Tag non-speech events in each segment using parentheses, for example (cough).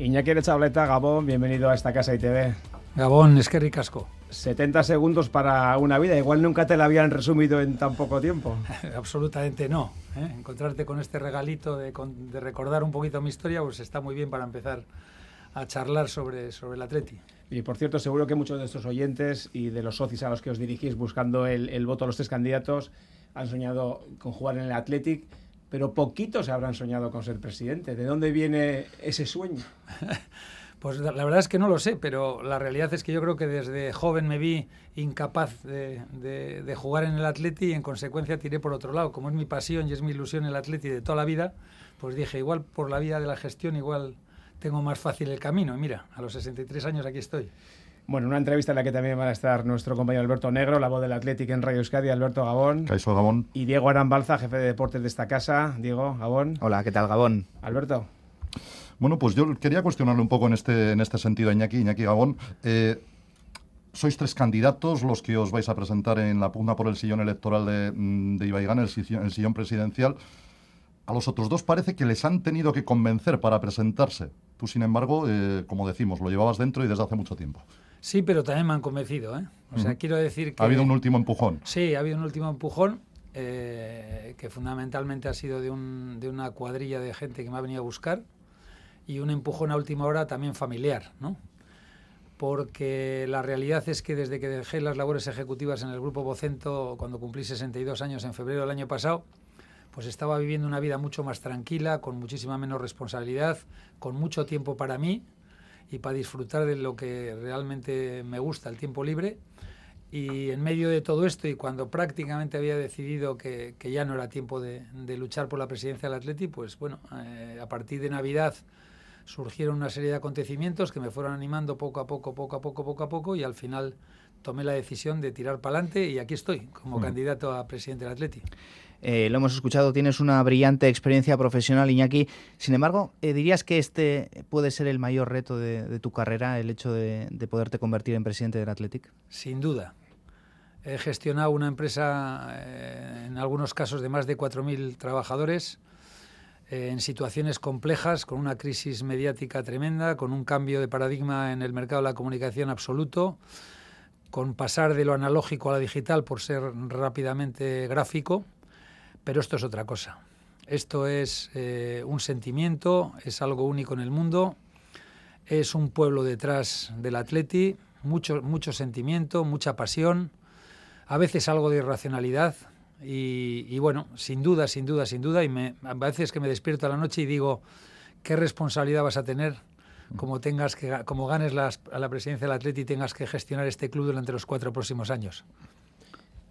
Iñaki Chableta, Gabón, bienvenido a esta casa ITV. Gabón, es que ricasco. 70 segundos para una vida, igual nunca te la habían resumido en tan poco tiempo. (laughs) Absolutamente no. ¿eh? Encontrarte con este regalito de, de, recordar un poquito mi historia, pues está muy bien para empezar a charlar sobre, sobre el Atleti. Y por cierto, seguro que muchos de estos oyentes y de los socios a los que os dirigís buscando el, el voto a los tres candidatos han soñado con jugar en el Athletic pero poquitos habrán soñado con ser presidente. ¿De dónde viene ese sueño? (laughs) Pues la verdad es que no lo sé, pero la realidad es que yo creo que desde joven me vi incapaz de, jugar en el Atleti y en consecuencia tiré por otro lado. Como es mi pasión y es mi ilusión el Atleti de toda la vida, pues dije, igual por la vía de la gestión, igual tengo más fácil el camino. Y mira, a los 63 años aquí estoy. Bueno, una entrevista en la que también van a estar nuestro compañero Alberto Negro, la voz del Atlético en Radio Euskadi, Alberto Gabón. Caiso Gabón. Y Diego Arambalza, jefe de deportes de esta casa. Diego, Gabón. Hola, ¿qué tal, Gabón? Alberto. Bueno, pues yo quería cuestionarle un poco en este, en este sentido a Iñaki, Iñaki Gabón. Eh, sois tres candidatos los que os vais a presentar en la pugna por el sillón electoral de, mm, de Ibaigán, el sillón, el sillón presidencial. A los otros dos parece que les han tenido que convencer para presentarse. Tú, sin embargo, eh, como decimos, lo llevabas dentro y desde hace mucho tiempo. Sí, pero también me han convencido. ¿eh? O sea, quiero decir que... Ha habido un último empujón. Sí, ha habido un último empujón eh, que fundamentalmente ha sido de, un, de una cuadrilla de gente que me ha venido a buscar y un empujón a última hora también familiar, ¿no? Porque la realidad es que desde que dejé las labores ejecutivas en el Grupo Vocento, cuando cumplí 62 años en febrero del año pasado, pues estaba viviendo una vida mucho más tranquila, con muchísima menos responsabilidad, con mucho tiempo para mí, y para disfrutar de lo que realmente me gusta, el tiempo libre. Y en medio de todo esto, y cuando prácticamente había decidido que, que ya no era tiempo de, de, luchar por la presidencia del Atleti, pues bueno, eh, a partir de Navidad surgieron una serie de acontecimientos que me fueron animando poco a poco, poco a poco, poco a poco, y al final tomé la decisión de tirar para adelante y aquí estoy como mm. candidato a presidente del Atleti. Eh, lo hemos escuchado, tienes una brillante experiencia profesional, Iñaki. Sin embargo, eh, ¿dirías que este puede ser el mayor reto de, tu carrera, el hecho de, poderte convertir en presidente del Athletic? Sin duda. He gestionado una empresa, eh, en algunos casos, de más de 4.000 trabajadores, en situaciones complejas, con una crisis mediática tremenda, con un cambio de paradigma en el mercado de la comunicación absoluto, con pasar de lo analógico a la digital por ser rápidamente gráfico pero esto es otra cosa. Esto es eh, un sentimiento, es algo único en el mundo, es un pueblo detrás del atleti, mucho, mucho sentimiento, mucha pasión, a veces algo de irracionalidad y, bueno, sin duda, sin duda, sin duda, y me, a veces que me despierto a la noche y digo, ¿qué responsabilidad vas a tener como tengas que como ganes a la presidencia del Atleti y tengas que gestionar este club durante los cuatro próximos años?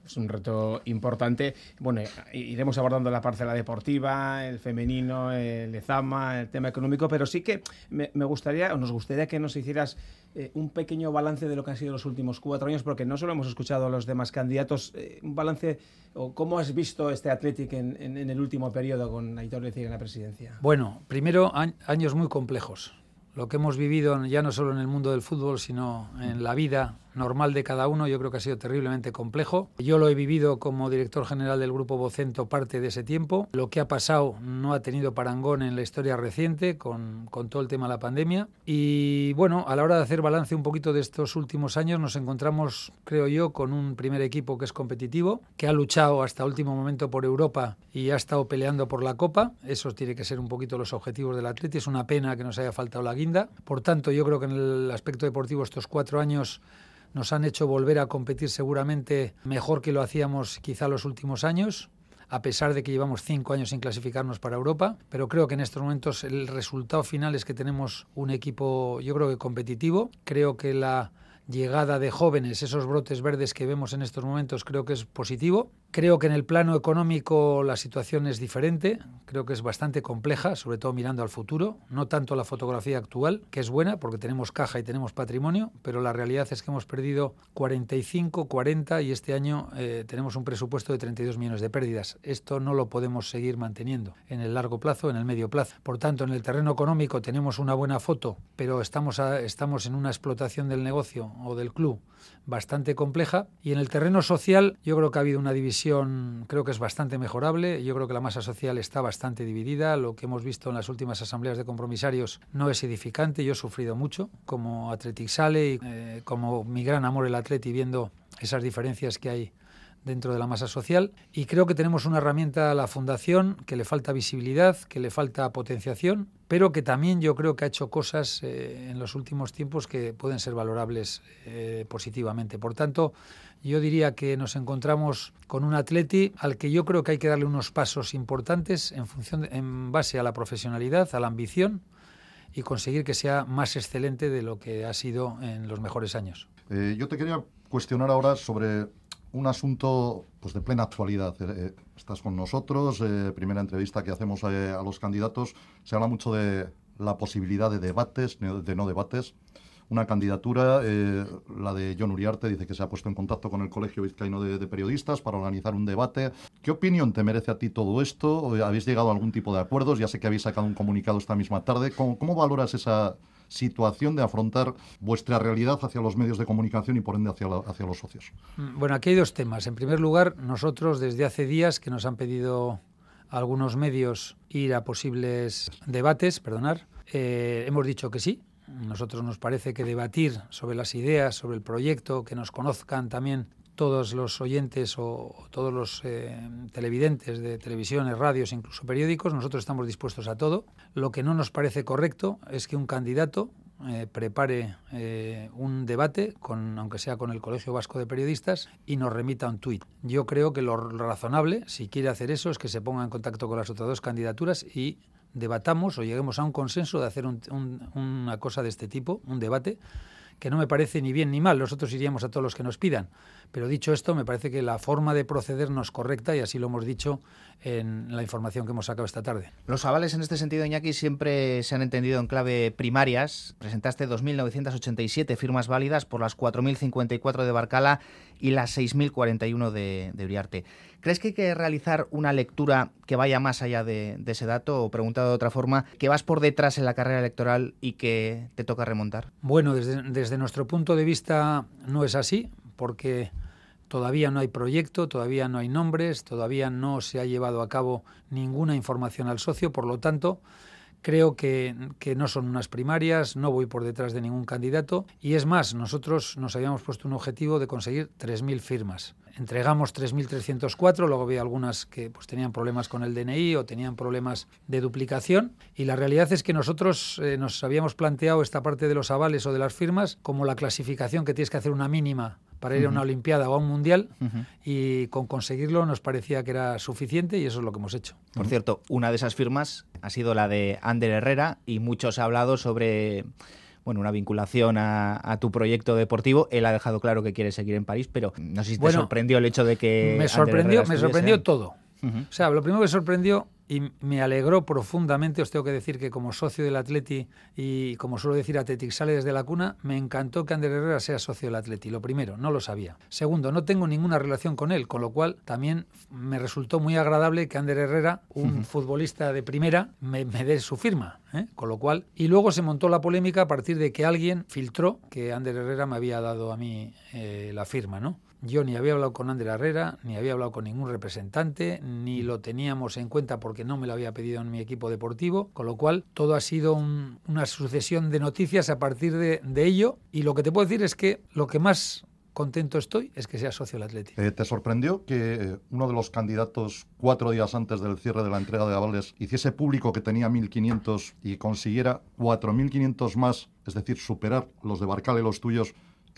Es un reto importante. Bueno, iremos abordando la parcela deportiva, el femenino, el Ezama, el tema económico, pero sí que me, gustaría, o nos gustaría que nos hicieras eh, un pequeño balance de lo que han sido los últimos cuatro años, porque no solo hemos escuchado a los demás candidatos, eh, un balance, o cómo has visto este Athletic en, el último periodo con Aitor en la presidencia. Bueno, primero, años muy complejos. Lo que hemos vivido ya no solo en el mundo del fútbol, sino en la vida normal de cada uno, yo creo que ha sido terriblemente complejo. Yo lo he vivido como director general del Grupo Vocento parte de ese tiempo. Lo que ha pasado no ha tenido parangón en la historia reciente con, con todo el tema de la pandemia. Y bueno, a la hora de hacer balance un poquito de estos últimos años, nos encontramos, creo yo, con un primer equipo que es competitivo, que ha luchado hasta último momento por Europa y ha estado peleando por la Copa. Eso tiene que ser un poquito los objetivos del Atleti. Es una pena que nos haya faltado la guinda. Por tanto, yo creo que en el aspecto deportivo estos cuatro años nos han hecho volver a competir seguramente mejor que lo hacíamos quizá los últimos años a pesar de que llevamos cinco años sin clasificarnos para Europa, pero creo que en estos momentos el resultado final es que tenemos un equipo, yo creo que competitivo. Creo que la llegada de jóvenes, esos brotes verdes que vemos en estos momentos, creo que es positivo. Creo que en el plano económico la situación es diferente, creo que es bastante compleja, sobre todo mirando al futuro, no tanto la fotografía actual, que es buena porque tenemos caja y tenemos patrimonio, pero la realidad es que hemos perdido 45, 40 y este año eh, tenemos un presupuesto de 32 millones de pérdidas. Esto no lo podemos seguir manteniendo en el largo plazo, en el medio plazo. Por tanto, en el terreno económico tenemos una buena foto, pero estamos, estamos en una explotación del negocio o del club bastante compleja y en el terreno social yo creo que ha habido una división creo que es bastante mejorable. Yo creo que la masa social está bastante dividida. Lo que hemos visto en las últimas asambleas de compromisarios no es edificante. Yo he sufrido mucho como Athletic Sale y eh, como mi gran amor el Atleti viendo esas diferencias que hay dentro de la masa social y creo que tenemos una herramienta, la Fundación, que le falta visibilidad, que le falta potenciación, pero que también yo creo que ha hecho cosas eh, en los últimos tiempos que pueden ser valorables eh, positivamente. Por tanto, yo diría que nos encontramos con un atleti al que yo creo que hay que darle unos pasos importantes en, función en base a la profesionalidad, a la ambición y conseguir que sea más excelente de lo que ha sido en los mejores años. Eh, yo te quería cuestionar ahora sobre un asunto pues, de plena actualidad. Eh, eh, estás con nosotros, eh, primera entrevista que hacemos a los candidatos. Se habla mucho de la posibilidad de debates, de no debates. Una candidatura, la de John Uriarte, dice que se ha puesto en contacto con el Colegio Vizcaíno de, Periodistas para organizar un debate. ¿Qué opinión te merece a ti todo esto? ¿Habéis llegado a algún tipo de acuerdos? Ya sé que habéis sacado un comunicado esta misma tarde. cómo valoras esa, situación de afrontar vuestra realidad hacia los medios de comunicación y por ende hacia, hacia los socios? Mm, bueno, aquí hay dos temas. En primer lugar, nosotros desde hace días que nos han pedido algunos medios ir a posibles debates, perdonar, eh, hemos dicho que sí. Nosotros nos parece que debatir sobre las ideas, sobre el proyecto, que nos conozcan también todos los oyentes o, todos los eh, televidentes de televisiones, radios, incluso periódicos, nosotros estamos dispuestos a todo. Lo que no nos parece correcto es que un candidato eh, prepare eh, un debate, con, aunque sea con el Colegio Vasco de Periodistas, y nos remita un tuit. Yo creo que lo razonable, si quiere hacer eso, es que se ponga en contacto con las otras dos candidaturas y debatamos o lleguemos a un consenso de hacer una cosa de este tipo, un debate, que no me parece ni bien ni mal. Nosotros iríamos a todos los que nos pidan. Pero dicho esto, me parece que la forma de proceder no es correcta y así lo hemos dicho en la información que hemos sacado esta tarde. Los avales en este sentido, Iñaki, siempre se han entendido en clave primarias. Presentaste 2.987 firmas válidas por las 4.054 de Barcala y las 6.041 de, de Uriarte. ¿Crees que hay que realizar una lectura que vaya más allá de, ese dato? O preguntado de otra forma, que vas por detrás en la carrera electoral y que te toca remontar? Bueno, desde, desde nuestro punto de vista no es así, porque todavía no hay proyecto, todavía no hay nombres, todavía no se ha llevado a cabo ninguna información al socio, por lo tanto, Creo que, no son unas primarias, no voy por detrás de ningún candidato. Y es más, nosotros nos habíamos puesto un objetivo de conseguir 3.000 firmas. Entregamos 3.304, luego había algunas que pues, tenían problemas con el DNI o tenían problemas de duplicación. Y la realidad es que nosotros eh, nos habíamos planteado esta parte de los avales o de las firmas como la clasificación que tienes que hacer una mínima para ir a una Olimpiada o a un Mundial y con conseguirlo nos parecía que era suficiente y eso es lo que hemos hecho. Por cierto, una de esas firmas ha sido la de Ander Herrera y muchos ha hablado sobre bueno, una vinculación a, tu proyecto deportivo. Él ha dejado claro que quiere seguir en París, pero no sé si te sorprendió el hecho de que... Me sorprendió, me sorprendió todo. O sea, lo primero que sorprendió y me alegró profundamente, os tengo que decir que como socio del Atleti y como suelo decir Atletic sale desde la cuna, me encantó que Ander Herrera sea socio del Atleti. Lo primero, no lo sabía. Segundo, no tengo ninguna relación con él, con lo cual también me resultó muy agradable que Ander Herrera, un futbolista de primera, me, dé su firma. ¿eh? Con lo cual, y luego se montó la polémica a partir de que alguien filtró que Ander Herrera me había dado a mí eh, la firma, ¿no? Yo ni había hablado con Ander Herrera, ni había hablado con ningún representante, ni lo teníamos en cuenta porque no me lo había pedido en mi equipo deportivo, con lo cual todo ha sido una sucesión de noticias a partir de, ello. Y lo que te puedo decir es que lo que más contento estoy es que sea socio del Atlético. Eh, ¿Te sorprendió que eh, uno de los candidatos cuatro días antes del cierre de la entrega de avales hiciese público que tenía 1.500 y consiguiera 4.500 más, es decir, superar los de Barcal y los tuyos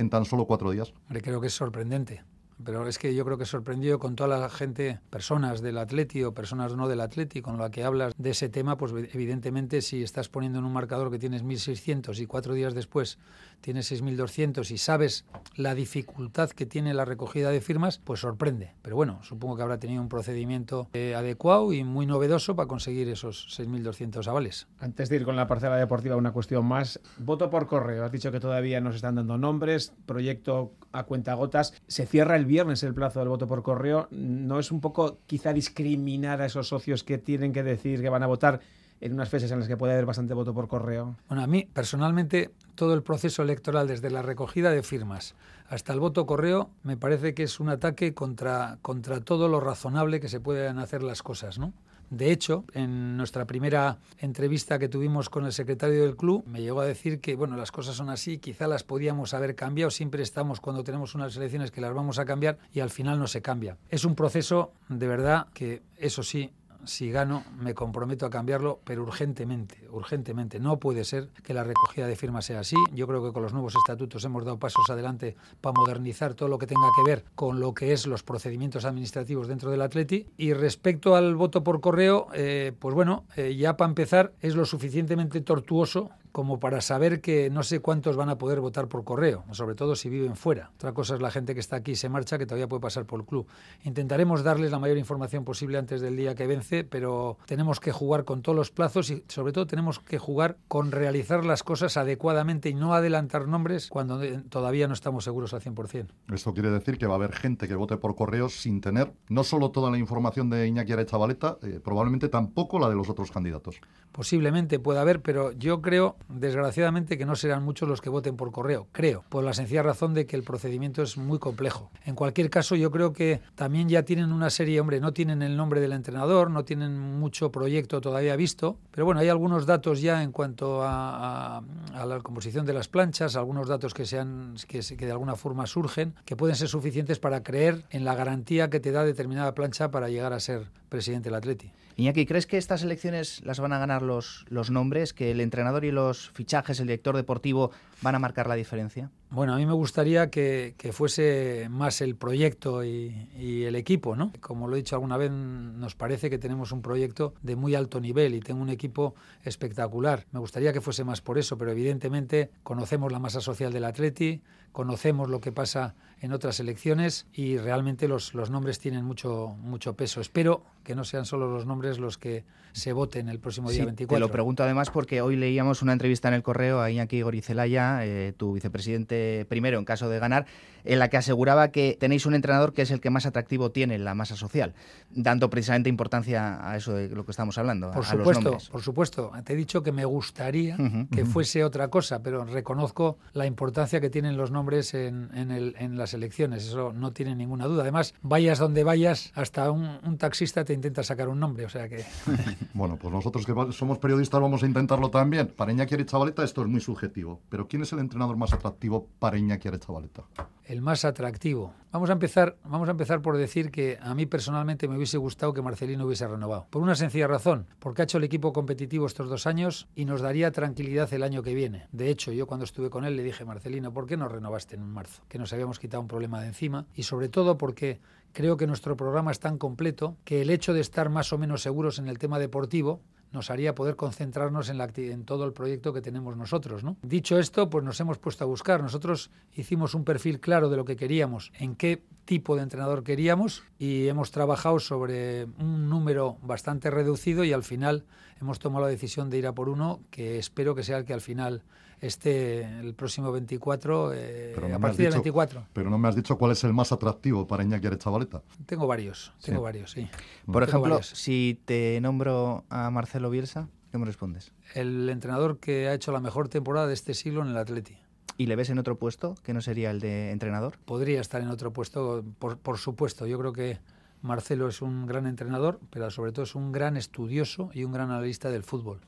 tan solo cuatro días? creo que es sorprendente. Pero es que yo creo que sorprendió con toda la gente, personas del Atleti o personas no del Atleti, con la que hablas de ese tema, pues evidentemente si estás poniendo en un marcador que tienes 1.600 y cuatro días después tienes 6.200 y sabes la dificultad que tiene la recogida de firmas, pues sorprende. Pero bueno, supongo que habrá tenido un procedimiento eh, adecuado y muy novedoso para conseguir esos 6.200 avales. Antes de ir con la parcela deportiva, una cuestión más. Voto por correo. Has dicho que todavía no se están dando nombres, proyecto a cuentagotas. Se cierra el viernes el plazo del voto por correo. ¿No es un poco quizá discriminar a esos socios que tienen que decir que van a votar? En unas fechas en las que puede haber bastante voto por correo? Bueno, a mí personalmente todo el proceso electoral, desde la recogida de firmas hasta el voto correo, me parece que es un ataque contra, contra todo lo razonable que se pueden hacer las cosas, ¿no? De hecho, en nuestra primera entrevista que tuvimos con el secretario del club, me llegó a decir que, bueno, las cosas son así, quizá las podíamos haber cambiado, siempre estamos cuando tenemos unas elecciones que las vamos a cambiar y al final no se cambia. Es un proceso de verdad que, eso sí, si gano, me comprometo a cambiarlo, pero urgentemente, urgentemente. No puede ser que la recogida de firmas sea así. Yo creo que con los nuevos estatutos hemos dado pasos adelante para modernizar todo lo que tenga que ver con lo que es los procedimientos administrativos dentro del Atleti. Y respecto al voto por correo, eh, pues bueno, eh, ya para empezar es lo suficientemente tortuoso como para saber que no sé cuántos van a poder votar por correo, sobre todo si viven fuera. Otra cosa es la gente que está aquí y se marcha, que todavía puede pasar por el club. Intentaremos darles la mayor información posible antes del día que vence, pero tenemos que jugar con todos los plazos y sobre todo tenemos que jugar con realizar las cosas adecuadamente y no adelantar nombres cuando todavía no estamos seguros al 100%. Esto quiere decir que va a haber gente que vote por correo sin tener no solo toda la información de Iñaki Arechavaleta, eh, probablemente tampoco la de los otros candidatos. Posiblemente pueda haber, pero yo creo desgraciadamente que no serán muchos los que voten por correo, creo, por la sencilla razón de que el procedimiento es muy complejo. En cualquier caso, yo creo que también ya tienen una serie, hombre, no tienen el nombre del entrenador, no tienen mucho proyecto todavía visto, pero bueno, hay algunos datos ya en cuanto a, la composición de las planchas, algunos datos que, sean, que, que de alguna forma surgen, que pueden ser suficientes para creer en la garantía que te da determinada plancha para llegar a ser presidente del Atleti. Iñaki, ¿crees que estas elecciones las van a ganar los, los nombres, que el entrenador y los fichajes, el director deportivo, van a marcar la diferencia? Bueno, a mí me gustaría que, fuese más el proyecto y, el equipo, ¿no? Como lo he dicho alguna vez, nos parece que tenemos un proyecto de muy alto nivel y tengo un equipo espectacular. Me gustaría que fuese más por eso, pero evidentemente conocemos la masa social del Atleti, conocemos lo que pasa en otras elecciones y realmente los, los nombres tienen mucho, mucho peso. Espero que no sean solo los nombres los que se voten el próximo día 24. Te lo pregunto además porque hoy leíamos una entrevista en el correo a Iñaki Gorizelaya, eh, tu vicepresidente primero en caso de ganar, en la que aseguraba que tenéis un entrenador que es el que más atractivo tiene en la masa social, dando precisamente importancia a eso de lo que estamos hablando. Por a, supuesto, los por supuesto. Te he dicho que me gustaría que fuese otra cosa, pero reconozco la importancia que tienen los nombres en, en, las elecciones. Eso no tiene ninguna duda. Además, vayas donde vayas, hasta un, un taxista te intenta sacar un nombre, o sea que... (laughs) bueno, pues nosotros que somos periodistas vamos a intentarlo también. Para Iñaki Chavaleta esto es muy subjetivo, pero ¿quién es el entrenador más atractivo para Iñaki Chavaleta? El más atractivo. Vamos a empezar, vamos a empezar por decir que a mí personalmente me hubiese gustado que Marcelino hubiese renovado. Por una sencilla razón, porque ha hecho el equipo competitivo estos dos años y nos daría tranquilidad el año que viene. De hecho, yo cuando estuve con él le dije, Marcelino, ¿por qué no renovaste en marzo? Que nos habíamos quitado un problema de encima y sobre todo porque creo que nuestro programa es tan completo que el hecho de estar más o menos seguros en el tema deportivo nos haría poder concentrarnos en, la, en todo el proyecto que tenemos nosotros. ¿no? Dicho esto, pues nos hemos puesto a buscar. Nosotros hicimos un perfil claro de lo que queríamos, en qué tipo de entrenador queríamos y hemos trabajado sobre un número bastante reducido y al final hemos tomado la decisión de ir a por uno que espero que sea el que al final esté el próximo 24, eh, a partir del 24. Pero no me has dicho cuál es el más atractivo para Iñaki Chavaleta. Tengo varios, tengo varios, sí. Por ejemplo, si te nombro a Marcelo Bielsa, ¿qué me respondes? El entrenador que ha hecho la mejor temporada de este siglo en el Atleti. ¿Y le ves en otro puesto que no sería el de entrenador? Podría estar en otro puesto, por, por supuesto. Yo creo que Marcelo es un gran entrenador, pero sobre todo es un gran estudioso y un gran analista del fútbol.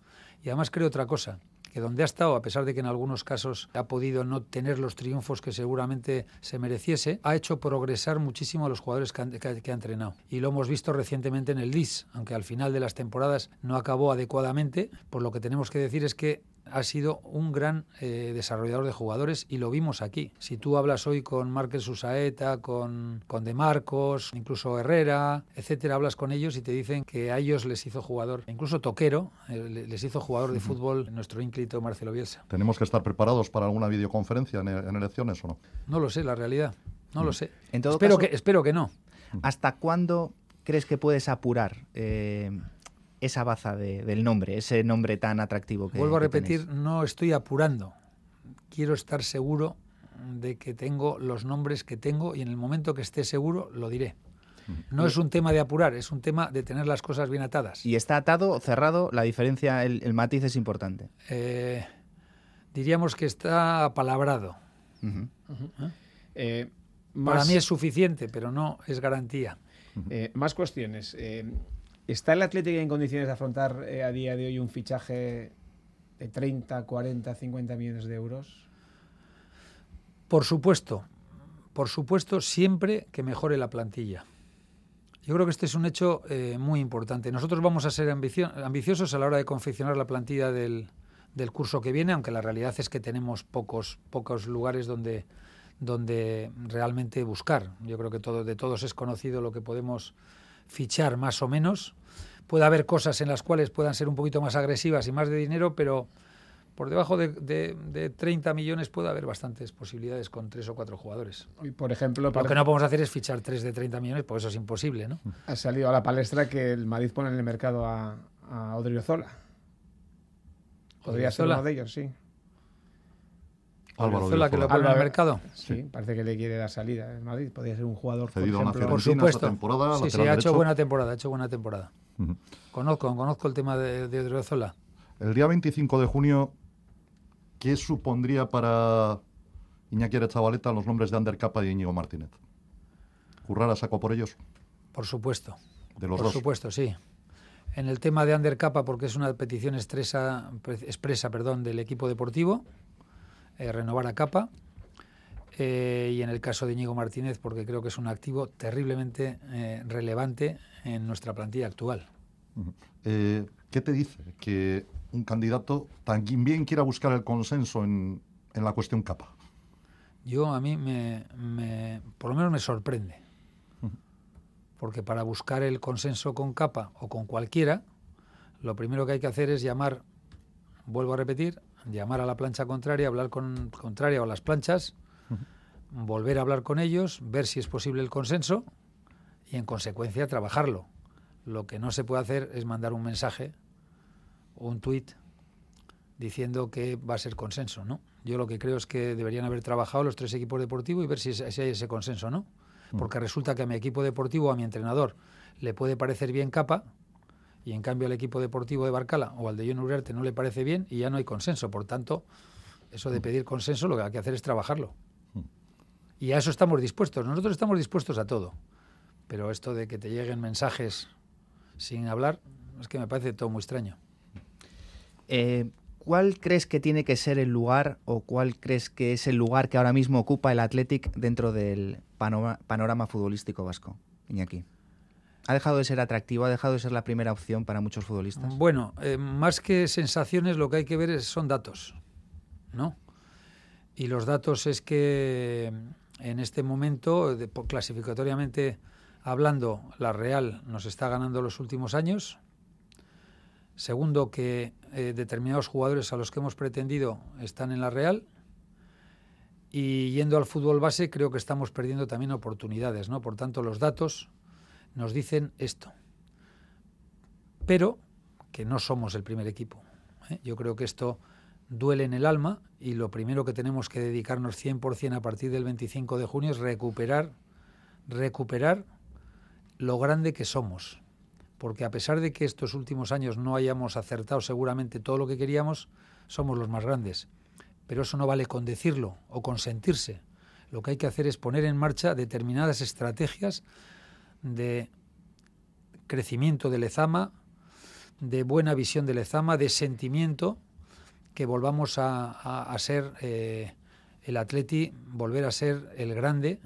Y además creo otra cosa, que donde ha estado, a pesar de que en algunos casos ha podido no tener los triunfos que seguramente se mereciese, ha hecho progresar muchísimo a los jugadores que, ha entrenado. Y lo hemos visto recientemente en el LIS, aunque al final de las temporadas no acabó adecuadamente, por lo que tenemos que decir es que ha sido un gran eh, desarrollador de jugadores y lo vimos aquí. Si tú hablas hoy con Márquez Susaeta, con, con De Marcos, incluso Herrera, etcétera, hablas con ellos y te dicen que a ellos les hizo jugador, incluso Toquero, eh, les hizo jugador de fútbol nuestro ínclito Marcelo Bielsa. ¿Tenemos que estar preparados para alguna videoconferencia en, elecciones o no? No lo sé, la realidad. No lo mm. sé. espero, que, espero que no. ¿Hasta cuándo crees que puedes apurar eh, esa baza del nombre, ese nombre tan atractivo que Vuelvo a repetir, no estoy apurando. Quiero estar seguro de que tengo los nombres que tengo y en el momento que esté seguro lo diré. No es un tema de apurar, es un tema de tener las cosas bien atadas. ¿Y está atado o cerrado? La diferencia, el, matiz es importante. Eh, diríamos que está apalabrado. ¿Eh? Para mí es suficiente, pero no es garantía. más cuestiones. ¿Está el Atlético en condiciones de afrontar a día de hoy un fichaje de 30, 40, 50 millones de euros? Por supuesto, por supuesto, siempre que mejore la plantilla. Yo creo que este es un hecho eh, muy importante. Nosotros vamos a ser ambiciosos a la hora de confeccionar la plantilla del, curso que viene, aunque la realidad es que tenemos pocos, pocos lugares donde, donde realmente buscar. Yo creo que de todos es conocido lo que podemos fichar más o menos. Puede haber cosas en las cuales puedan ser un poquito más agresivas y más de dinero, pero por debajo de, de, 30 millones puede haber bastantes posibilidades con tres o cuatro jugadores. Y por ejemplo, lo que no podemos hacer es fichar tres de 30 millones, pues eso es imposible, ¿no? Ha salido a la palestra que el Madrid pone en el mercado a, a Odriozola. Podría ser uno de ellos, sí. Álvaro que lo pone el mercado. Sí, parece que le quiere dar salida en Madrid. Podría ser un jugador, por, ejemplo, por supuesto. Temporada, sí, sí, ha hecho buena temporada, ha hecho buena temporada. Conozco, conozco el tema de, de. El día 25 de junio ¿qué supondría para Iñaki Chavaleta los nombres de Ander Capa y Íñigo Martínez? ¿Currar a saco por ellos? Por supuesto. De los por supuesto, sí. En el tema de Ander Capa, porque es una petición expresa, expresa perdón, del equipo deportivo, eh, renovar a Capa. Eh, y en el caso de Íñigo Martínez, porque creo que es un activo terriblemente eh, relevante en nuestra plantilla actual. ¿Qué te dice que un candidato también quiera buscar el consenso en, la cuestión capa? Yo a mí me, por lo menos me sorprende. Porque para buscar el consenso con capa o con cualquiera, lo primero que hay que hacer es llamar, vuelvo a repetir, llamar a la plancha contraria, hablar con contraria o las planchas, volver a hablar con ellos, ver si es posible el consenso y en consecuencia trabajarlo. Lo que no se puede hacer es mandar un mensaje un tuit diciendo que va a ser consenso, ¿no? Yo lo que creo es que deberían haber trabajado los tres equipos deportivos y ver si, hay ese consenso, ¿no? Mm. Porque resulta que a mi equipo deportivo, a mi entrenador, le puede parecer bien capa y en cambio al equipo deportivo de Barcala o al de John Uriarte no le parece bien y ya no hay consenso. Por tanto, eso de mm. pedir consenso lo que hay que hacer es trabajarlo. Mm. Y a eso estamos dispuestos. Nosotros estamos dispuestos a todo. Pero esto de que te lleguen mensajes sin hablar, es que me parece todo muy extraño. Eh, ¿Cuál crees que tiene que ser el lugar o cuál crees que es el lugar que ahora mismo ocupa el Athletic dentro del panorama, futbolístico vasco, Iñaki? ¿Ha dejado de ser atractivo? ¿Ha dejado de ser la primera opción para muchos futbolistas? Bueno, eh, más que sensaciones, lo que hay que ver son datos, ¿no? Y los datos es que en este momento, clasificatoriamente hablando, la Real nos está ganando los últimos años, Segundo, que eh, determinados jugadores a los que hemos pretendido están en la Real. Y yendo al fútbol base, creo que estamos perdiendo también oportunidades, ¿no? Por tanto, los datos nos dicen esto. Pero que no somos el primer equipo. ¿eh? Yo creo que esto duele en el alma y lo primero que tenemos que dedicarnos 100% a partir del 25 de junio es recuperar, recuperar lo grande que somos porque a pesar de que estos últimos años no hayamos acertado seguramente todo lo que queríamos, somos los más grandes. Pero eso no vale con decirlo o con sentirse. Lo que hay que hacer es poner en marcha determinadas estrategias de crecimiento del Lezama, de buena visión del Lezama, de sentimiento, que volvamos a, ser eh, el atleti, volver a ser el grande,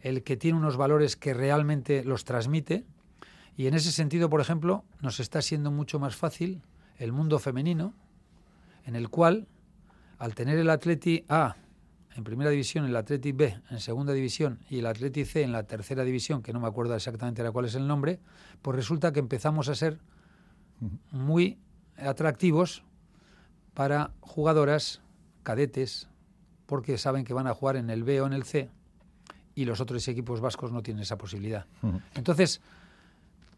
el que tiene unos valores que realmente los transmite. Y en ese sentido, por ejemplo, nos está siendo mucho más fácil el mundo femenino, en el cual, al tener el Atleti en primera división, el Atleti B en segunda división y el Atleti C en la tercera división, que no me acuerdo exactamente de cuál es el nombre, pues resulta que empezamos a ser muy atractivos para jugadoras cadetes, porque saben que van a jugar en el B o en el C y los otros equipos vascos no tienen esa posibilidad. Entonces,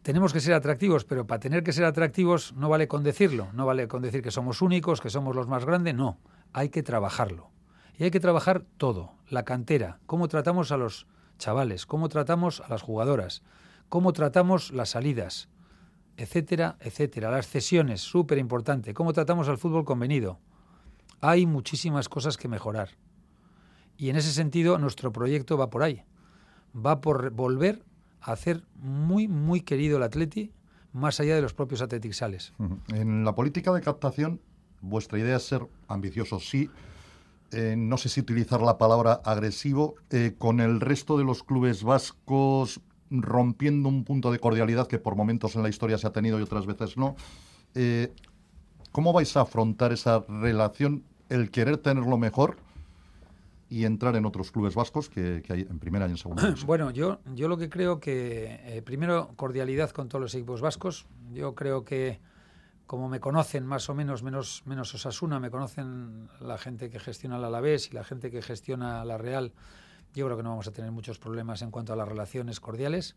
tenemos que ser atractivos, pero para tener que ser atractivos no vale con decirlo, no vale con decir que somos únicos, que somos los más grandes, no, hay que trabajarlo. Y hay que trabajar todo, la cantera, cómo tratamos a los chavales, cómo tratamos a las jugadoras, cómo tratamos las salidas, etcétera, etcétera. Las cesiones, súper importante, cómo tratamos al fútbol convenido. Hay muchísimas cosas que mejorar. Y en ese sentido nuestro proyecto va por ahí. Va por volver a hacer muy, muy querido el Atleti más allá de los propios Athletic Sales. En la política de captación, vuestra idea es ser ambiciosos, sí. Eh, no sé si utilizar la palabra agresivo, eh, con el resto de los clubes vascos rompiendo un punto de cordialidad que por momentos en la historia se ha tenido y otras veces no. Eh, ¿Cómo vais a afrontar esa relación, el querer tenerlo mejor y entrar en otros clubes vascos que, hay en primera y en segunda. Bueno, yo, yo lo que creo que, primero, cordialidad con todos los equipos vascos. Yo creo que, como me conocen más o menos, menos, menos Osasuna, me conocen la gente que gestiona la Alavés y la gente que gestiona la Real, yo creo que no vamos a tener muchos problemas en cuanto a las relaciones cordiales.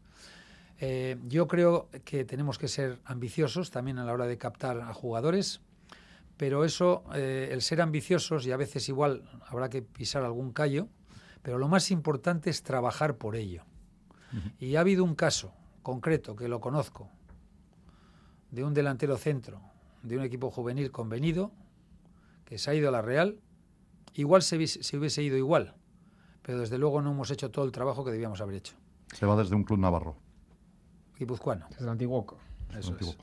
Eh, yo creo que tenemos que ser ambiciosos también a la hora de captar a jugadores pero eso, eh, el ser ambiciosos, y a veces igual habrá que pisar algún callo, pero lo más importante es trabajar por ello. Y ha habido un caso concreto que lo conozco, de un delantero centro, de un equipo juvenil convenido, que se ha ido a la Real, igual se, hubiese ido igual, pero desde luego no hemos hecho todo el trabajo que debíamos haber hecho. Se va desde un club navarro. Guipuzcoano. Desde el Antiguoco. Eso es.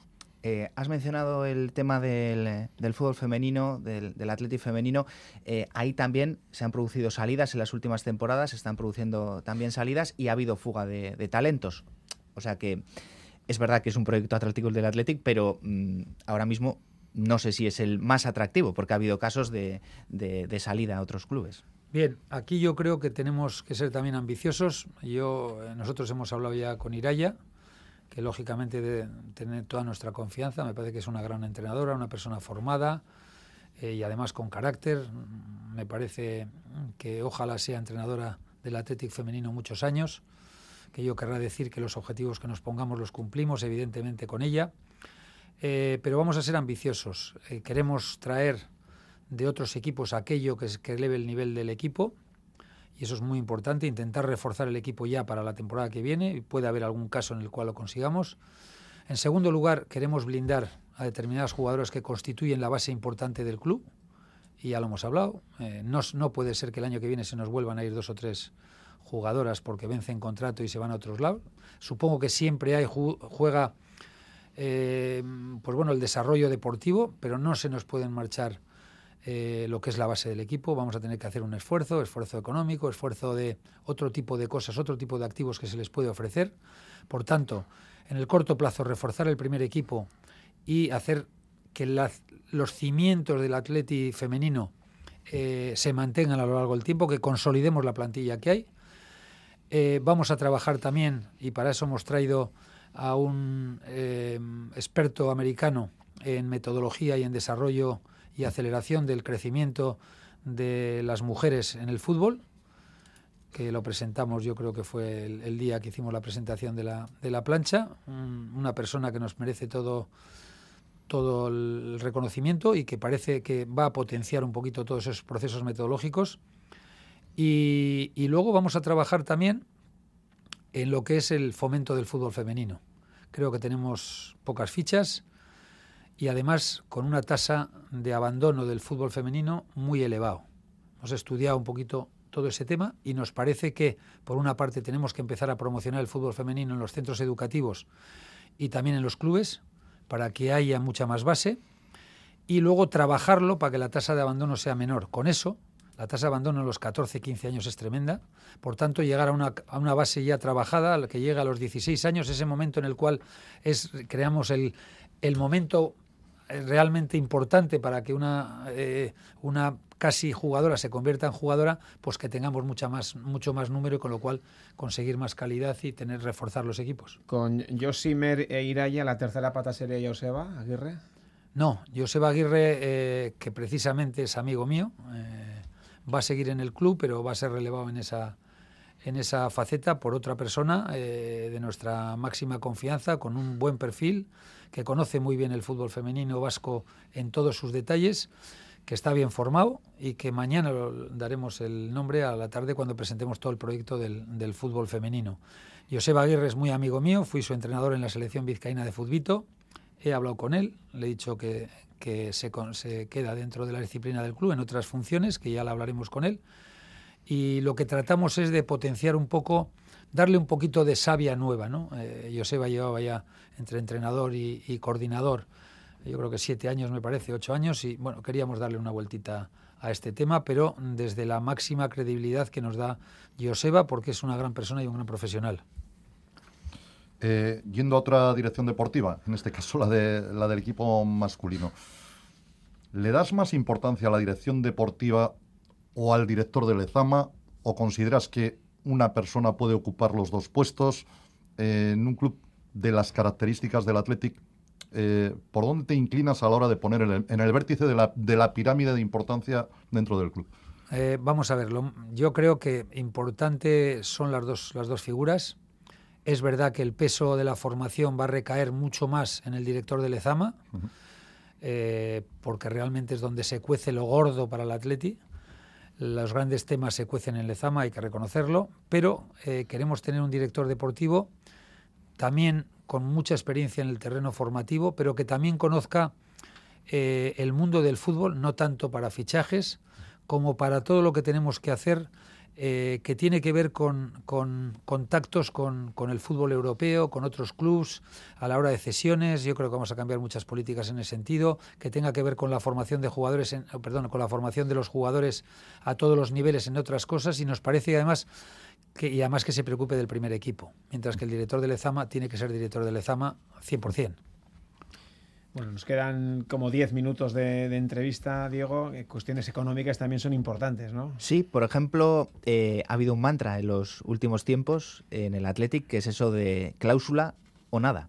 Eh, has mencionado el tema del, fútbol femenino, del, del atletismo femenino. Eh, ahí también se han producido salidas en las últimas temporadas, se están produciendo también salidas y ha habido fuga de, talentos. O sea que es verdad que es un proyecto atractivo el del Athletic, pero mm, ahora mismo no sé si es el más atractivo, porque ha habido casos de, de, salida a otros clubes. Bien, aquí yo creo que tenemos que ser también ambiciosos. Yo, eh, nosotros hemos hablado ya con Iraya, que lógicamente debe tener toda nuestra confianza. Me parece que es una gran entrenadora, una persona formada eh, y además con carácter. Me parece que ojalá sea entrenadora del Atlético femenino muchos años, que yo querrá decir que los objetivos que nos pongamos los cumplimos, evidentemente, con ella. Eh, pero vamos a ser ambiciosos. Eh, queremos traer de otros equipos aquello que, que eleve el nivel del equipo y eso es muy importante, intentar reforzar el equipo ya para la temporada que viene, y puede haber algún caso en el cual lo consigamos. En segundo lugar, queremos blindar a determinadas jugadoras que constituyen la base importante del club, y ya lo hemos hablado. Eh, no, no, puede ser que el año que viene se nos vuelvan a ir dos o tres jugadoras porque vencen contrato y se van a otros lados. Supongo que siempre hay juega eh, pues bueno el desarrollo deportivo, pero no se nos pueden marchar eh, lo que es la base del equipo. Vamos a tener que hacer un esfuerzo, esfuerzo económico, esfuerzo de otro tipo de cosas, otro tipo de activos que se les puede ofrecer. Por tanto, en el corto plazo, reforzar el primer equipo y hacer que los cimientos del atleti femenino eh, se mantengan a lo largo del tiempo, que consolidemos la plantilla que hay. Eh, vamos a trabajar también, y para eso hemos traído a un experto americano en metodología y en desarrollo y aceleración del crecimiento de las mujeres en el fútbol, que lo presentamos, yo creo que fue el, día que hicimos la presentación de la, de la plancha, una persona que nos merece todo, todo el reconocimiento y que parece que va a potenciar un poquito todos esos procesos metodológicos. Y, luego vamos a trabajar también en lo que es el fomento del fútbol femenino. Creo que tenemos pocas fichas, y además con una tasa de abandono del fútbol femenino muy elevado. Hemos estudiado un poquito todo ese tema y nos parece que, por una parte, tenemos que empezar a promocionar el fútbol femenino en los centros educativos y también en los clubes, para que haya mucha más base, y luego trabajarlo para que la tasa de abandono sea menor. Con eso, la tasa de abandono en los 14, 15 años es tremenda. Por tanto, llegar a una, a una base ya trabajada, que llega a los 16 años, ese momento en el cual es, creamos el, el momento realmente importante para que una, eh, una casi jugadora se convierta en jugadora, pues que tengamos mucha más, mucho más número y con lo cual conseguir más calidad y tener reforzar los equipos. Con Josimer e Iraya, la tercera pata sería Joseba Aguirre. No, Joseba Aguirre, eh, que precisamente es amigo mío, eh, va a seguir en el club, pero va a ser relevado en esa en esa faceta por otra persona de nuestra máxima confianza, con un buen perfil, que conoce muy bien el fútbol femenino vasco en todos sus detalles, que está bien formado y que mañana daremos el nombre a la tarde cuando presentemos todo el proyecto del, del fútbol femenino. Joseba Aguirre es muy amigo mío, fui su entrenador en la selección vizcaína de futbito, he hablado con él, le he dicho que, que se, queda dentro de la disciplina del club en otras funciones, que ya la hablaremos con él, y lo que tratamos es de potenciar un poco, darle un poquito de savia nueva. ¿no? Eh, Joseba llevaba ya entre entrenador y, y coordinador yo creo que siete años me parece, ocho años, y bueno, queríamos darle una vueltita a este tema, pero desde la máxima credibilidad que nos da Joseba, porque es una gran persona y un gran profesional. Eh, yendo a otra dirección deportiva, en este caso la, de, la del equipo masculino, ¿le das más importancia a la dirección deportiva o al director del Lezama o consideras que una persona puede ocupar los dos puestos eh, en un club de las características del Athletic eh, ¿por dónde te inclinas a la hora de poner en el, vértice de la, pirámide de importancia dentro del club? Eh, vamos a verlo. Yo creo que importante son las dos, las dos figuras. Es verdad que el peso de la formación va a recaer mucho más en el director de Lezama, eh, porque realmente es donde se cuece lo gordo para el Atleti. Los grandes temas se cuecen en Lezama, hay que reconocerlo, pero queremos tener un director deportivo también con mucha experiencia en el terreno formativo, pero que también conozca eh, el mundo del fútbol, no tanto para fichajes como para todo lo que tenemos que hacer eh, que tiene que ver con, contactos con, el fútbol europeo, con otros clubes, a la hora de cesiones. Yo creo que vamos a cambiar muchas políticas en ese sentido, que tenga que ver con la formación de jugadores, perdón, con la formación de los jugadores a todos los niveles en otras cosas. Y nos parece además y además que se preocupe del primer equipo, mientras que el director de Lezama tiene que ser director de Lezama 100%. Bueno, nos quedan como 10 minutos de, entrevista, Diego. Eh, cuestiones económicas también son importantes, ¿no? Sí, por ejemplo, eh, ha habido un mantra en los últimos tiempos en el Athletic, que es eso de cláusula o nada.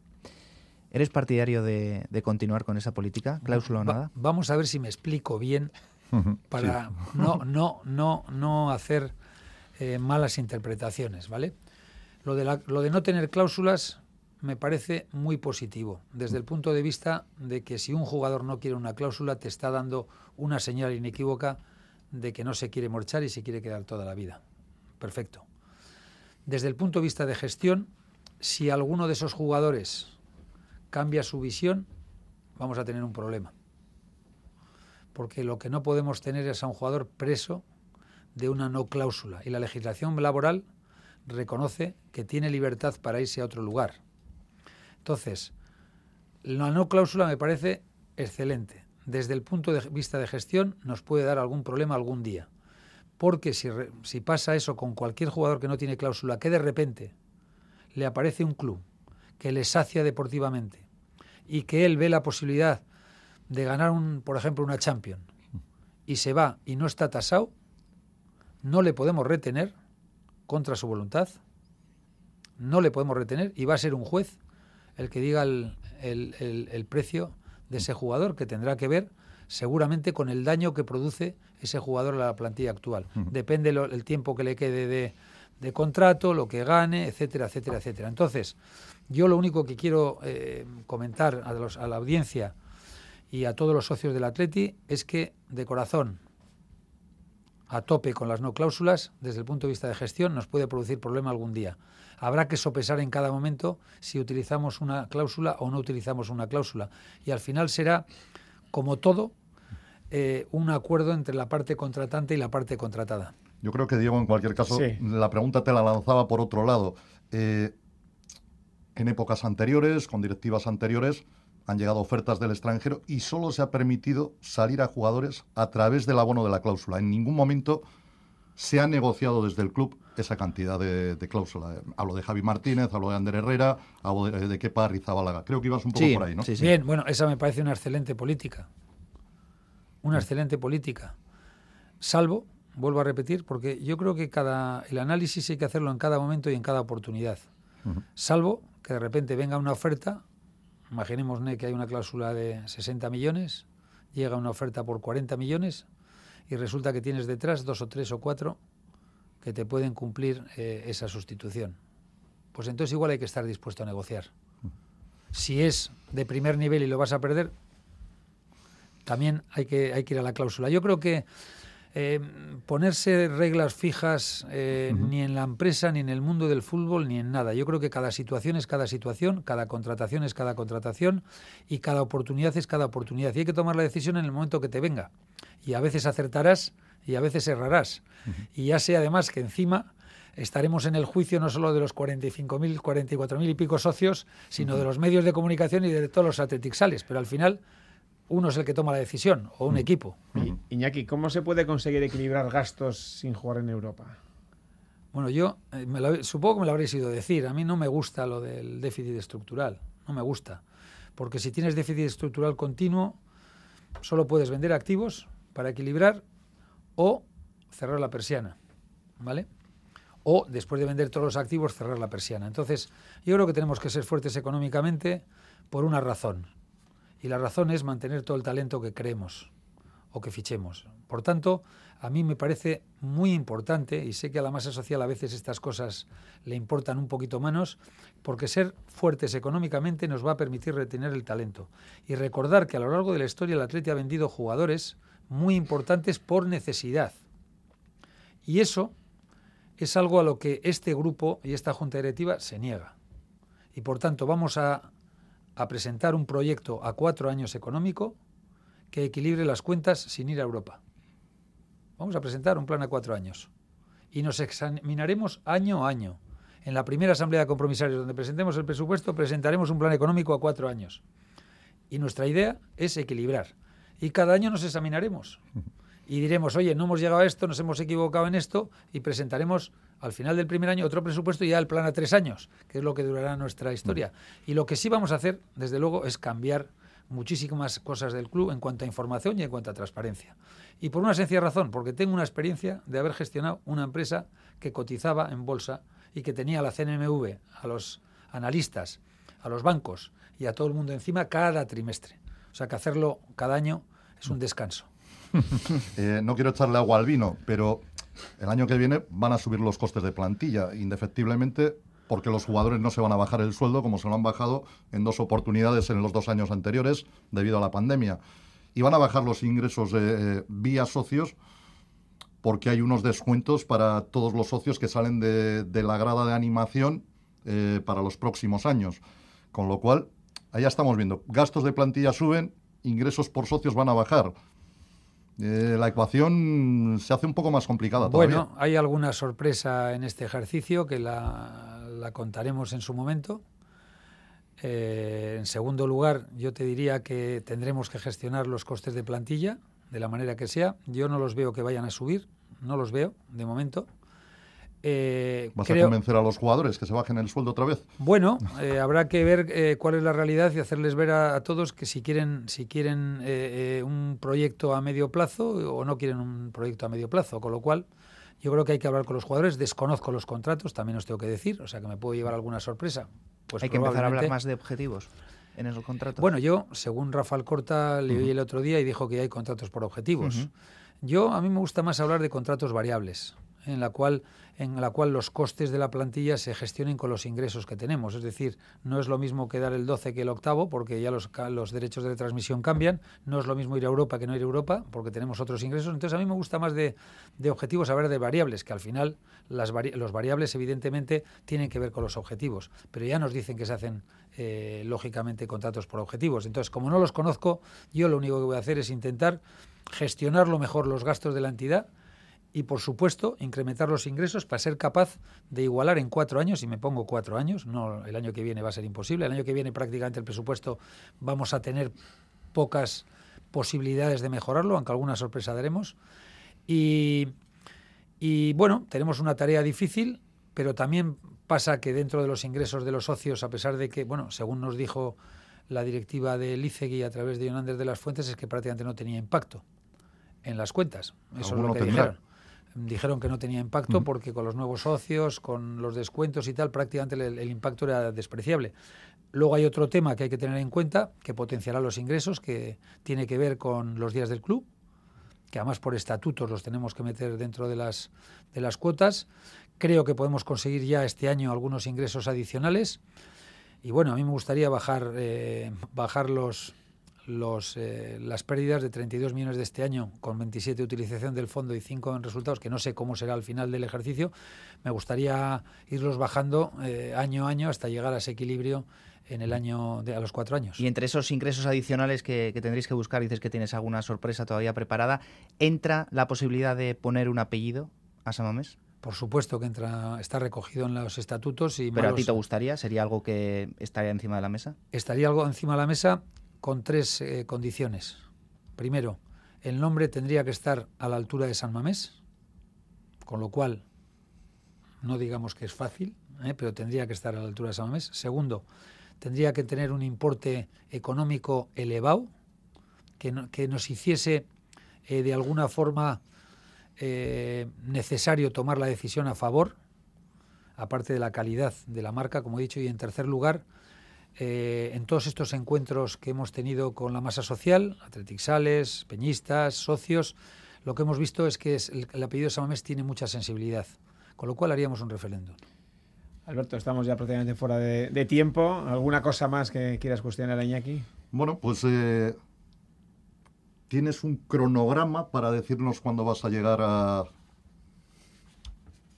¿Eres partidario de, continuar con esa política, cláusula o nada? vamos a ver si me explico bien (laughs) para no, no, no, no hacer eh, malas interpretaciones, ¿vale? Lo de, lo de no tener cláusulas me parece muy positivo, desde el punto de vista de que si un jugador no quiere una cláusula, te está dando una señal inequívoca de que no se quiere marchar y se quiere quedar toda la vida. Perfecto. Desde el punto de vista de gestión, si alguno de esos jugadores cambia su visión, vamos a tener un problema. Porque lo que no podemos tener es a un jugador preso de una no cláusula y la legislación laboral reconoce que tiene libertad para irse a otro lugar. Entonces, la no cláusula me parece excelente. Desde el punto de vista de gestión nos puede dar algún problema algún día. Porque si, pasa eso con cualquier jugador que no tiene cláusula, que de repente le aparece un club que le sacia deportivamente y que él ve la posibilidad de ganar, un, por ejemplo, una Champions y se va y no está tasado, no le podemos retener contra su voluntad, no le podemos retener y va a ser un juez el que diga el, precio de ese jugador, que tendrá que ver seguramente con el daño que produce ese jugador a la plantilla actual. Depende el tiempo que le quede de, contrato, lo que gane, etcétera, etcétera, etcétera. Entonces, yo lo único que quiero eh, comentar a, a la audiencia y a todos los socios del Atleti es que, de corazón, a tope con las no cláusulas, desde el punto de vista de gestión, nos puede producir problema algún día. Habrá que sopesar en cada momento si utilizamos una cláusula o no utilizamos una cláusula. Y al final será, como todo, eh, un acuerdo entre la parte contratante y la parte contratada. Yo creo que, Diego, en cualquier caso, la pregunta te la lanzaba por otro lado. Eh, en épocas anteriores, con directivas anteriores, han llegado ofertas del extranjero y solo se ha permitido salir a jugadores a través del abono de la cláusula. En ningún momento se ha negociado desde el club esa cantidad de, cláusula. Hablo de Javi Martínez, hablo de Ander Herrera, hablo de, de Kepa Rizabalaga. Creo que ibas un poco por ahí, ¿no? Sí, Bien, bueno, esa me parece una excelente política. Una excelente política. Salvo, vuelvo a repetir, porque yo creo que cada el análisis hay que hacerlo en cada momento y en cada oportunidad. Salvo que de repente venga una oferta Imaginemos que hay una cláusula de 60 millones, llega una oferta por 40 millones y resulta que tienes detrás dos o tres o cuatro que te pueden cumplir eh, esa sustitución. Pues entonces igual hay que estar dispuesto a negociar. Si es de primer nivel y lo vas a perder, también hay que, hay que ir a la cláusula. Yo creo que eh, ponerse reglas fijas eh, ni en la empresa, ni en el mundo del fútbol, ni en nada. Yo creo que cada situación es cada situación, cada contratación es cada contratación y cada oportunidad es cada oportunidad. Y hay que tomar la decisión en el momento que te venga. Y a veces acertarás y a veces errarás. Y ya sé además que encima estaremos en el juicio no solo de los 45.000, 44.000 y pico socios, sino de los medios de comunicación y de todos los atletixales. Pero al final uno es el que toma la decisión o un mm. equipo. Iñaki, ¿cómo se puede conseguir equilibrar gastos sin jugar en Europa? Bueno, yo eh, supongo que me lo habréis ido decir. A mí no me gusta lo del déficit estructural. No me gusta. Porque si tienes déficit estructural continuo, solo puedes vender activos para equilibrar o cerrar la persiana. ¿Vale? O después de vender todos los activos, cerrar la persiana. Entonces, yo creo que tenemos que ser fuertes económicamente por una razón y la razón es mantener todo el talento que creemos o que fichemos. Por tanto, a mí me parece muy importante, y sé que a la masa social a veces estas cosas le importan un poquito menos, porque ser fuertes económicamente nos va a permitir retener el talento. Y recordar que a lo largo de la historia el Atleti ha vendido jugadores muy importantes por necesidad. Y eso es algo a lo que este grupo y esta junta directiva se niega. Y por tanto vamos a a presentar un proyecto a cuatro años económico que equilibre las cuentas sin ir a Europa. Vamos a presentar un plan a cuatro años y nos examinaremos año a año. En la primera asamblea de compromisarios donde presentemos el presupuesto presentaremos un plan económico a cuatro años. Y nuestra idea es equilibrar. Y cada año nos examinaremos (laughs) y diremos, oye, no hemos llegado a esto, nos hemos equivocado en esto y presentaremos al final del primer año otro presupuesto y ya el plan a tres años, que es lo que durará nuestra historia. Y lo que sí vamos a hacer, desde luego, es cambiar muchísimas cosas del club en cuanto a información y en cuanto a transparencia. Y por una sencilla razón, porque tengo una experiencia de haber gestionado una empresa que cotizaba en bolsa y que tenía a la CNMV, a los analistas, a los bancos y a todo el mundo encima cada trimestre. O sea que hacerlo cada año es un descanso. (laughs) Eh, no quiero echarle agua al vino, pero el año que viene van a subir los costes de plantilla, indefectiblemente, porque los jugadores no se van a bajar el sueldo como se lo han bajado en dos oportunidades en los dos años anteriores debido a la pandemia. Y van a bajar los ingresos de, eh, vía socios porque hay unos descuentos para todos los socios que salen de, la grada de animación eh, para los próximos años. Con lo cual, allá estamos viendo, gastos de plantilla suben, ingresos por socios van a bajar. Eh, la ecuación se hace un poco más complicada todavía. Bueno, hay alguna sorpresa en este ejercicio que la, contaremos en su momento. Eh, en segundo lugar, yo te diría que tendremos que gestionar los costes de plantilla de la manera que sea. Yo no los veo que vayan a subir, no los veo de momento. Eh, ¿Vas a convencer a los jugadores que se bajen el sueldo otra vez? Bueno, (laughs) eh, habrá que ver eh, cuál es la realidad y hacerles ver a, todos que si quieren, si quieren un proyecto a medio plazo o no quieren un proyecto a medio plazo. Con lo cual, yo creo que hay que hablar con los jugadores. Desconozco los contratos, también os tengo que decir, o sea que me puedo llevar alguna sorpresa. Pues hay que empezar a hablar más de objetivos en esos contratos. Bueno, yo, según Rafael Corta, le oí el otro día y dijo que hay contratos por objetivos. Yo, a mí me gusta más hablar de contratos variables en la cual en la cual los costes de la plantilla se gestionen con los ingresos que tenemos. Es decir, no es lo mismo quedar el 12 que el octavo, porque ya los, los derechos de transmisión cambian. No es lo mismo ir a Europa que no ir a Europa, porque tenemos otros ingresos. Entonces, a mí me gusta más de, de objetivos hablar de variables, que al final las los variables, evidentemente, tienen que ver con los objetivos. Pero ya nos dicen que se hacen, eh, lógicamente, contratos por objetivos. Entonces, como no los conozco, yo lo único que voy a hacer es intentar gestionar lo mejor los gastos de la entidad y, por supuesto, incrementar los ingresos para ser capaz de igualar en cuatro años, y me pongo cuatro años, no el año que viene va a ser imposible, el año que viene prácticamente el presupuesto vamos a tener pocas posibilidades de mejorarlo, aunque alguna sorpresa daremos. Y, y bueno, tenemos una tarea difícil, pero también pasa que dentro de los ingresos de los socios, a pesar de que, bueno, según nos dijo la directiva de Licegui a través de Yonander de las Fuentes, es que prácticamente no tenía impacto en las cuentas. Eso es lo que dijeron dijeron que no tenía impacto porque con los nuevos socios, con los descuentos y tal, prácticamente el, impacto era despreciable. Luego hay otro tema que hay que tener en cuenta, que potenciará los ingresos, que tiene que ver con los días del club, que además por estatutos los tenemos que meter dentro de las, de las cuotas. Creo que podemos conseguir ya este año algunos ingresos adicionales. Y bueno, a mí me gustaría bajar, eh, bajar los, los, eh, las pérdidas de 32 millones de este año, con 27 de utilización del fondo y 5 en resultados, que no sé cómo será al final del ejercicio, me gustaría irlos bajando eh, año a año hasta llegar a ese equilibrio en el año de, a los cuatro años. Y entre esos ingresos adicionales que, que, tendréis que buscar, dices que tienes alguna sorpresa todavía preparada, ¿entra la posibilidad de poner un apellido a Samamés? Por supuesto que entra, está recogido en los estatutos. Y ¿Pero a ti te gustaría? ¿Sería algo que estaría encima de la mesa? Estaría algo encima de la mesa con tres eh, condiciones. Primero, el nombre tendría que estar a la altura de San Mamés, con lo cual no digamos que es fácil, eh, pero tendría que estar a la altura de San Mamés. Segundo, tendría que tener un importe económico elevado que, no, que nos hiciese eh, de alguna forma necesario tomar la decisión a favor, aparte de la calidad de la marca, como he dicho, y en tercer lugar, eh, en todos estos encuentros que hemos tenido con la masa social, atletixales, peñistas, socios, lo que hemos visto es que es el, el, apellido de Samamés tiene mucha sensibilidad, con lo cual haríamos un referéndum. Alberto, estamos ya prácticamente fuera de, de tiempo. ¿Alguna cosa más que quieras cuestionar a Iñaki? Bueno, pues eh, tienes un cronograma para decirnos cuándo vas a llegar a,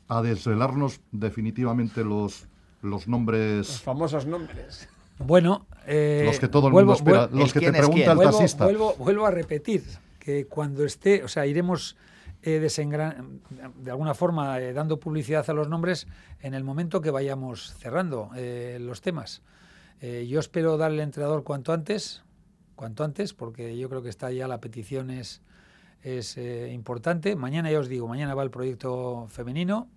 a desvelarnos definitivamente los, los nombres. Los famosos nombres. Bueno, eh, los que todo el vuelvo, mundo espera, los que te pregunta el vuelvo, taxista. Vuelvo, vuelvo, a repetir que cuando esté, o sea, iremos eh, desengran de alguna forma eh, dando publicidad a los nombres en el momento que vayamos cerrando eh, los temas. yo espero dar el entrenador cuanto antes, cuanto antes, porque yo creo que está ya la petición es, es importante. Mañana ya os digo, mañana va el proyecto femenino.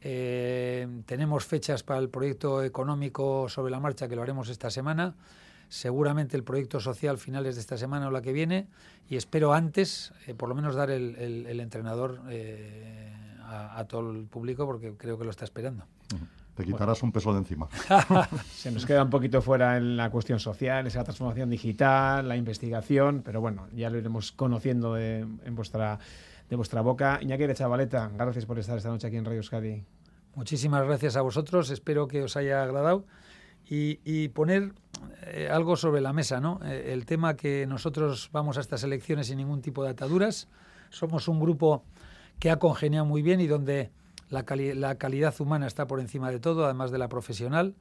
Tenemos fechas para el proyecto económico sobre la marcha que lo haremos esta semana seguramente el proyecto social finales de esta semana o la que viene y espero antes eh, por lo menos dar el, el, el entrenador eh, a, a, todo el público porque creo que lo está esperando. Uh -huh. Te quitarás bueno. un peso de encima. (laughs) Se nos queda un poquito fuera en la cuestión social, esa transformación digital, la investigación, pero bueno, ya lo iremos conociendo de, en vuestra, de vuestra boca. Iñaki de Chavaleta, gracias por estar esta noche aquí en Radio Euskadi. Muchísimas gracias a vosotros, espero que os haya agradado y, y poner eh, algo sobre la mesa, ¿no? Eh, el tema que nosotros vamos a estas elecciones sin ningún tipo de ataduras. Somos un grupo que ha congeniado muy bien y donde la, cali la calidad humana está por encima de todo, además de la profesional.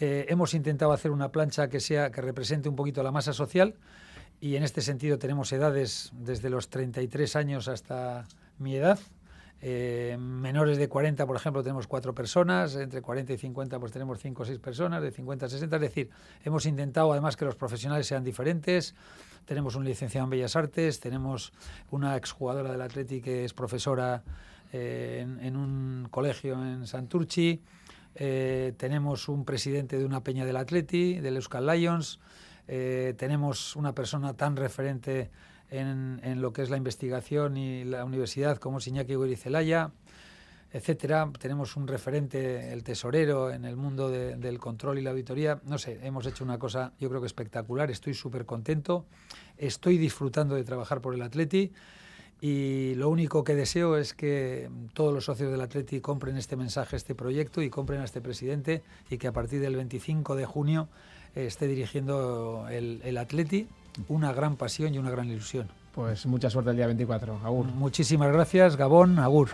Eh, hemos intentado hacer una plancha que sea que represente un poquito la masa social y en este sentido tenemos edades desde los 33 años hasta mi edad. Eh, menores de 40, por ejemplo, tenemos cuatro personas, entre 40 y 50 pues tenemos 5 o 6 personas, de 50 a 60, es decir, hemos intentado además que los profesionales sean diferentes, tenemos un licenciado en Bellas Artes, tenemos una exjugadora del Atleti que es profesora eh, en, en, un colegio en Santurchi, eh, tenemos un presidente de una peña del Atleti, del Euskal Lions, eh, tenemos una persona tan referente en, lo que es la investigación y la universidad, como es Iñaki Guirizelaya, etcétera. Tenemos un referente, el tesorero, en el mundo de, del control y la auditoría. No sé, hemos hecho una cosa, yo creo que espectacular. Estoy súper contento. Estoy disfrutando de trabajar por el Atleti. Y lo único que deseo es que todos los socios del Atleti compren este mensaje, este proyecto y compren a este presidente y que a partir del 25 de junio esté dirigiendo el, el Atleti una gran pasión y una gran ilusión. Pues mucha suerte el día 24. Agur. Muchísimas gracias, Gabón. Agur.